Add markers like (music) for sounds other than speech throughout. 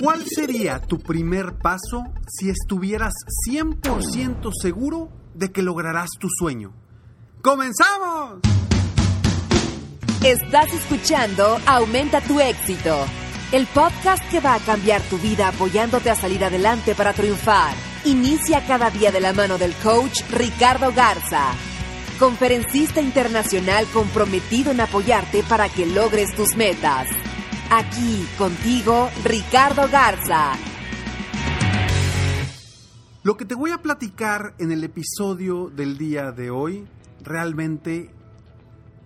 ¿Cuál sería tu primer paso si estuvieras 100% seguro de que lograrás tu sueño? ¡Comenzamos! Estás escuchando Aumenta tu éxito, el podcast que va a cambiar tu vida apoyándote a salir adelante para triunfar. Inicia cada día de la mano del coach Ricardo Garza, conferencista internacional comprometido en apoyarte para que logres tus metas. Aquí contigo, Ricardo Garza. Lo que te voy a platicar en el episodio del día de hoy realmente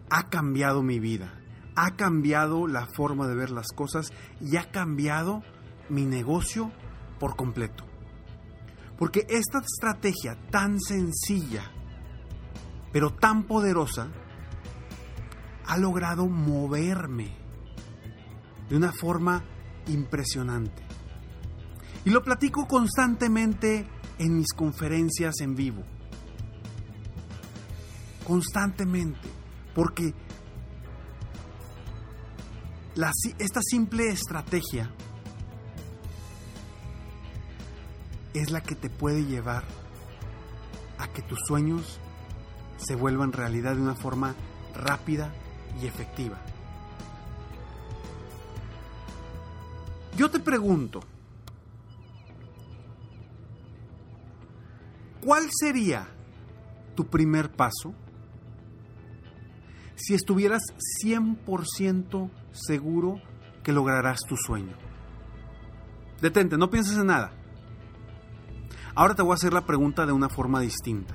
ha cambiado mi vida, ha cambiado la forma de ver las cosas y ha cambiado mi negocio por completo. Porque esta estrategia tan sencilla, pero tan poderosa, ha logrado moverme de una forma impresionante. Y lo platico constantemente en mis conferencias en vivo. Constantemente. Porque esta simple estrategia es la que te puede llevar a que tus sueños se vuelvan realidad de una forma rápida y efectiva. Pregunto, ¿cuál sería tu primer paso si estuvieras 100% seguro que lograrás tu sueño? Detente, no pienses en nada. Ahora te voy a hacer la pregunta de una forma distinta.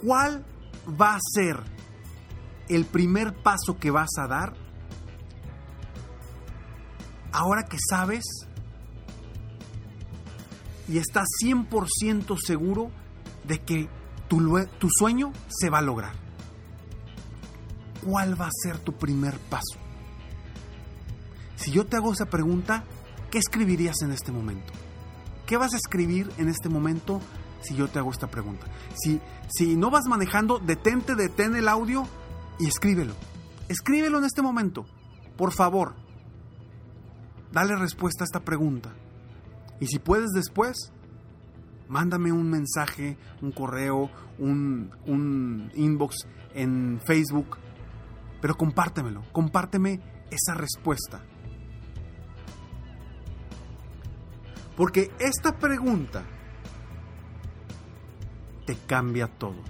¿Cuál va a ser el primer paso que vas a dar ahora que sabes y estás 100% seguro de que tu, sueño se va a lograr. ¿Cuál va a ser tu primer paso? Si yo te hago esa pregunta, ¿qué escribirías en este momento? ¿Qué vas a escribir en este momento si yo te hago esta pregunta? Si, si no vas manejando, detente, detén el audio y escríbelo. Escríbelo en este momento, por favor dale respuesta a esta pregunta. Y si puedes después, mándame un mensaje, un correo, un, un inbox en Facebook, pero compártemelo, compárteme esa respuesta. Porque esta pregunta te cambia todo.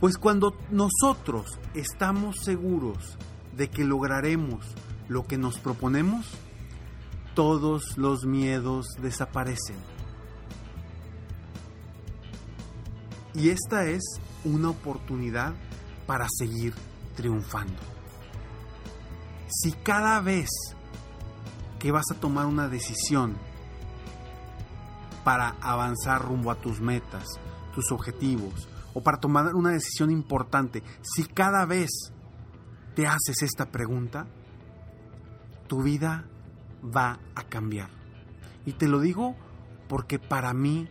Pues cuando nosotros estamos seguros de que lograremos lo que nos proponemos, todos los miedos desaparecen. Y esta es una oportunidad para seguir triunfando. Si cada vez que vas a tomar una decisión para avanzar rumbo a tus metas, tus objetivos, o para tomar una decisión importante, si cada vez te haces esta pregunta, tu vida va a cambiar. Y te lo digo porque para mí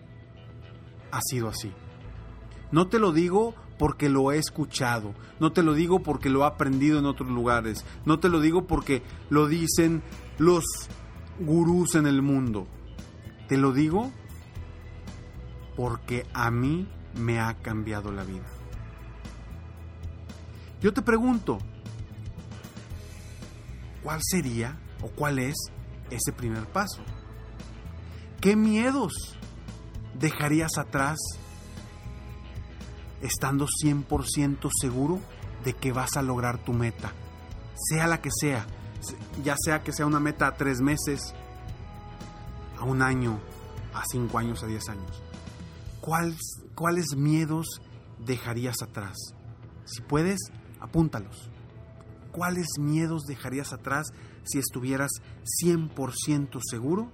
ha sido así. No te lo digo porque lo he escuchado, no te lo digo porque lo he aprendido en otros lugares, no te lo digo porque lo dicen los gurús en el mundo. Te lo digo porque a mí me ha cambiado la vida. Yo te pregunto, ¿cuál sería o cuál es ese primer paso? ¿Qué miedos dejarías atrás estando 100% seguro de que vas a lograr tu meta? Sea la que sea, ya sea que sea una meta a tres meses, a un año, a cinco años, a diez años. ¿Cuáles, ¿Cuáles miedos dejarías atrás? Si puedes, apúntalos. ¿Cuáles miedos dejarías atrás si estuvieras 100% seguro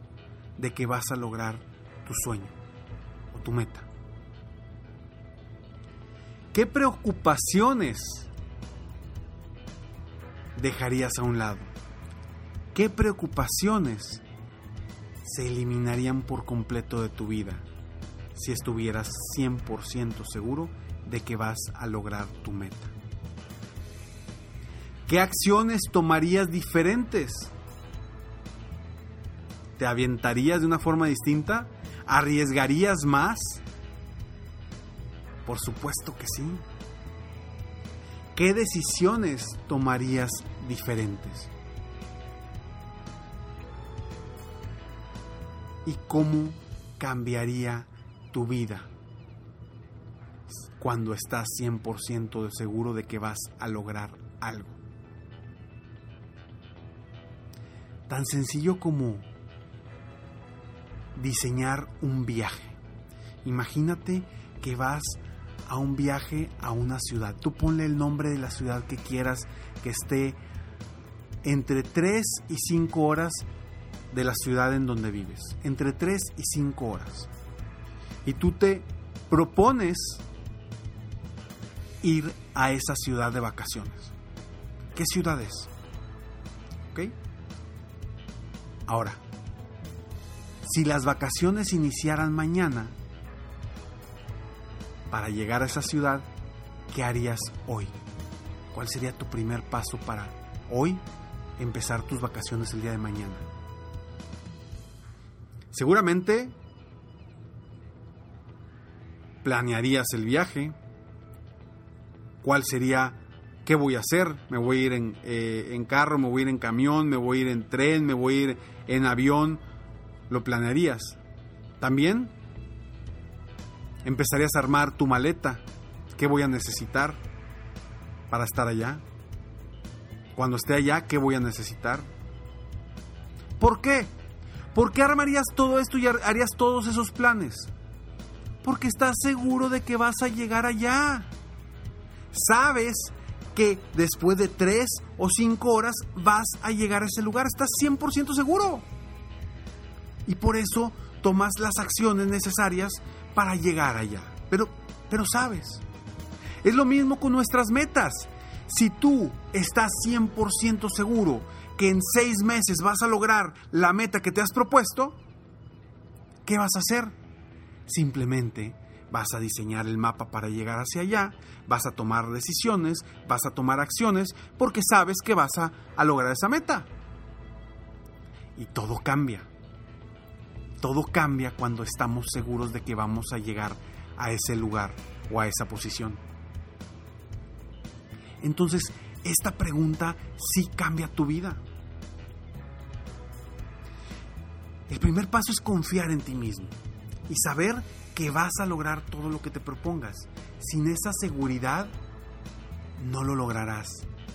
de que vas a lograr tu sueño o tu meta? ¿Qué preocupaciones dejarías a un lado? ¿Qué preocupaciones se eliminarían por completo de tu vida si estuvieras 100% seguro de que vas a lograr tu meta? ¿Qué acciones tomarías diferentes? ¿Te avientarías de una forma distinta? ¿Arriesgarías más? Por supuesto que sí. ¿Qué decisiones tomarías diferentes? ¿Y cómo cambiaría tu vida cuando estás 100% seguro de que vas a lograr algo? Tan sencillo como diseñar un viaje. Imagínate que vas a un viaje a una ciudad. Tú ponle el nombre de la ciudad que quieras que esté entre 3 y 5 horas de la ciudad en donde vives. Entre 3 y 5 horas. Y tú te propones ir a esa ciudad de vacaciones. ¿Qué ciudad es? ¿Ok? Ahora, si las vacaciones iniciaran mañana, para llegar a esa ciudad, ¿qué harías hoy? ¿Cuál sería tu primer paso para hoy empezar tus vacaciones el día de mañana? Seguramente planearías el viaje, cuál sería, qué voy a hacer, me voy a ir en, eh, en, carro, me voy a ir en camión, me voy a ir en tren, me voy a ir en avión, lo planearías. También empezarías a armar tu maleta, qué voy a necesitar para estar allá. Cuando esté allá, ¿qué voy a necesitar? ¿Por qué? ¿Por qué armarías todo esto y harías todos esos planes? Porque estás seguro de que vas a llegar allá. Sabes que después de tres o cinco horas vas a llegar a ese lugar. Estás 100% seguro. Y por eso tomas las acciones necesarias para llegar allá. Pero, pero sabes, es lo mismo con nuestras metas. Si tú estás 100% seguro que en seis meses vas a lograr la meta que te has propuesto, ¿qué vas a hacer? Simplemente vas a diseñar el mapa para llegar hacia allá, vas a tomar decisiones, vas a tomar acciones, porque sabes que vas a, lograr esa meta. Y todo cambia. Todo cambia cuando estamos seguros de que vamos a llegar a ese lugar o a esa posición. Entonces, esta pregunta sí cambia tu vida. El primer paso es confiar en ti mismo y saber que vas a lograr todo lo que te propongas. Sin esa seguridad, no lo lograrás.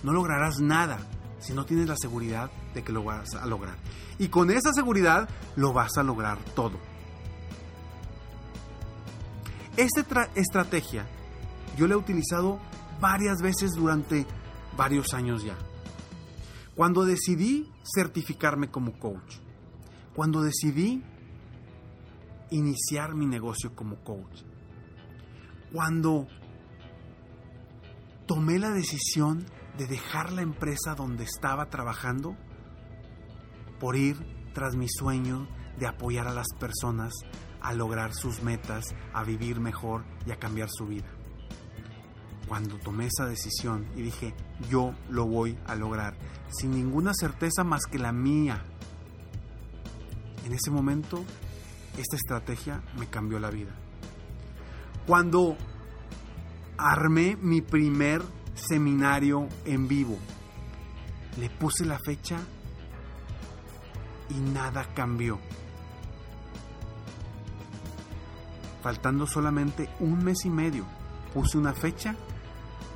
No lograrás nada si no tienes la seguridad de que lo vas a lograr. Y con esa seguridad lo vas a lograr todo. Esta estrategia yo la he utilizado varias veces durante varios años ya. Cuando decidí certificarme como coach, cuando decidí iniciar mi negocio como coach, cuando tomé la decisión de dejar la empresa donde estaba trabajando por ir tras mi sueño de apoyar a las personas a lograr sus metas, a vivir mejor y a cambiar su vida. Cuando tomé esa decisión y dije, yo lo voy a lograr, sin ninguna certeza más que la mía, en ese momento, esta estrategia me cambió la vida. Cuando armé mi primer seminario en vivo. Le puse la fecha y nada cambió. Faltando solamente un mes y medio, puse una fecha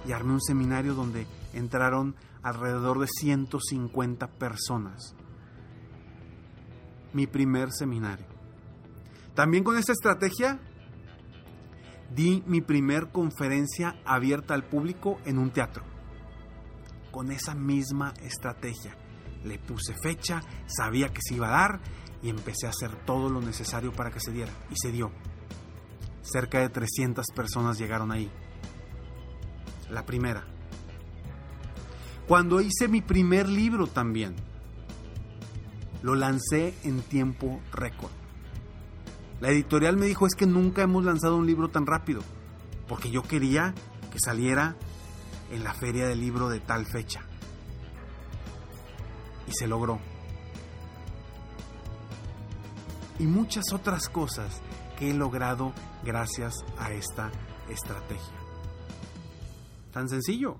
y armé un seminario donde entraron alrededor de 150 personas. Mi primer seminario. También con esta estrategia di mi primer conferencia abierta al público en un teatro. Con esa misma estrategia. Le puse fecha, sabía que se iba a dar y empecé a hacer todo lo necesario para que se diera. Y se dio. Cerca de 300 personas llegaron ahí. La primera. Cuando hice mi primer libro también, lo lancé en tiempo récord. La editorial me dijo es que nunca hemos lanzado un libro tan rápido, porque yo quería que saliera en la feria del libro de tal fecha. Y se logró. Y muchas otras cosas que he logrado gracias a esta estrategia. Tan sencillo.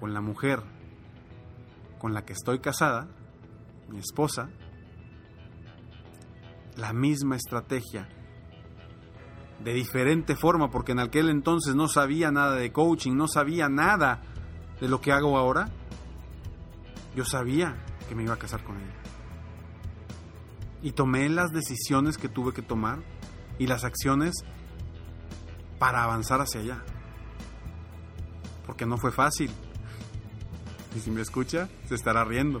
Con la mujer con la que estoy casada, mi esposa, la misma estrategia. De diferente forma, porque en aquel entonces no sabía nada de coaching, no sabía nada de lo que hago ahora. Yo sabía que me iba a casar con ella. Y tomé las decisiones que tuve que tomar y las acciones para avanzar hacia allá. Porque no fue fácil. Y si me escucha, se estará riendo.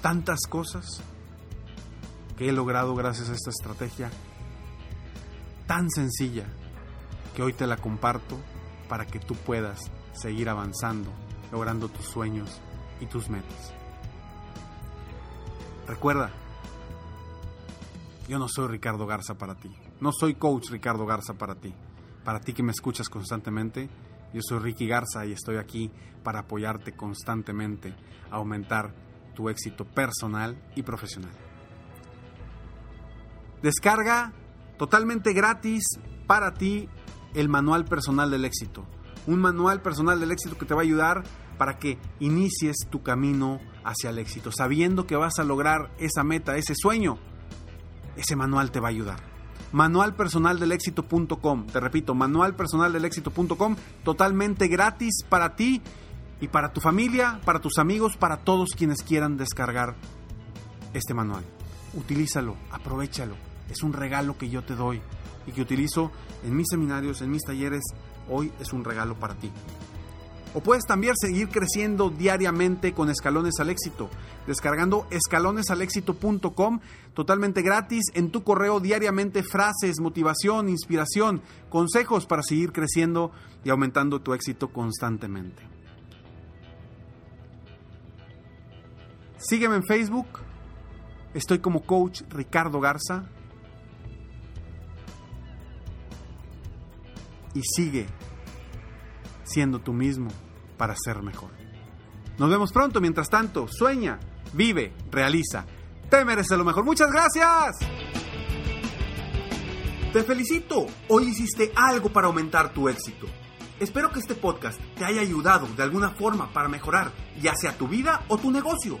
Tantas cosas que he logrado gracias a esta estrategia tan sencilla que hoy te la comparto para que tú puedas seguir avanzando, logrando tus sueños y tus metas. Recuerda, yo no soy Ricardo Garza para ti, no soy coach Ricardo Garza para ti, para ti que me escuchas constantemente, yo soy Ricky Garza y estoy aquí para apoyarte constantemente a aumentar tu éxito personal y profesional. Descarga totalmente gratis para ti el manual personal del éxito. Un manual personal del éxito que te va a ayudar para que inicies tu camino hacia el éxito, sabiendo que vas a lograr esa meta, ese sueño. Ese manual te va a ayudar. Manualpersonaldelexito.com, te repito, manualpersonaldelexito.com, totalmente gratis para ti y para tu familia, para tus amigos, para todos quienes quieran descargar este manual. Utilízalo, aprovechalo. Es un regalo que yo te doy y que utilizo en mis seminarios, en mis talleres. Hoy es un regalo para ti. O puedes también seguir creciendo diariamente con Escalones al Éxito, descargando escalonesalexito.com totalmente gratis en tu correo diariamente frases, motivación, inspiración, consejos para seguir creciendo y aumentando tu éxito constantemente. Sígueme en Facebook. Estoy como coach Ricardo Garza. Y sigue siendo tú mismo para ser mejor. Nos vemos pronto. Mientras tanto, sueña, vive, realiza. Te mereces lo mejor. Muchas gracias. Te felicito. Hoy hiciste algo para aumentar tu éxito. Espero que este podcast te haya ayudado de alguna forma para mejorar ya sea tu vida o tu negocio.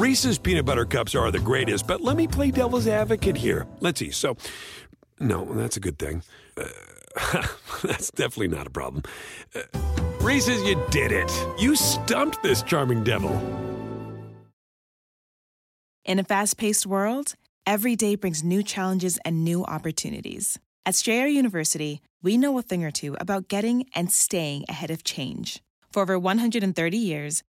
Reese's peanut butter cups are the greatest, but let me play devil's advocate here. Let's see. So, no, that's a good thing. Uh, (laughs) that's definitely not a problem. Uh, Reese's, you did it. You stumped this charming devil. In a fast paced world, every day brings new challenges and new opportunities. At Strayer University, we know a thing or two about getting and staying ahead of change For over 130 years,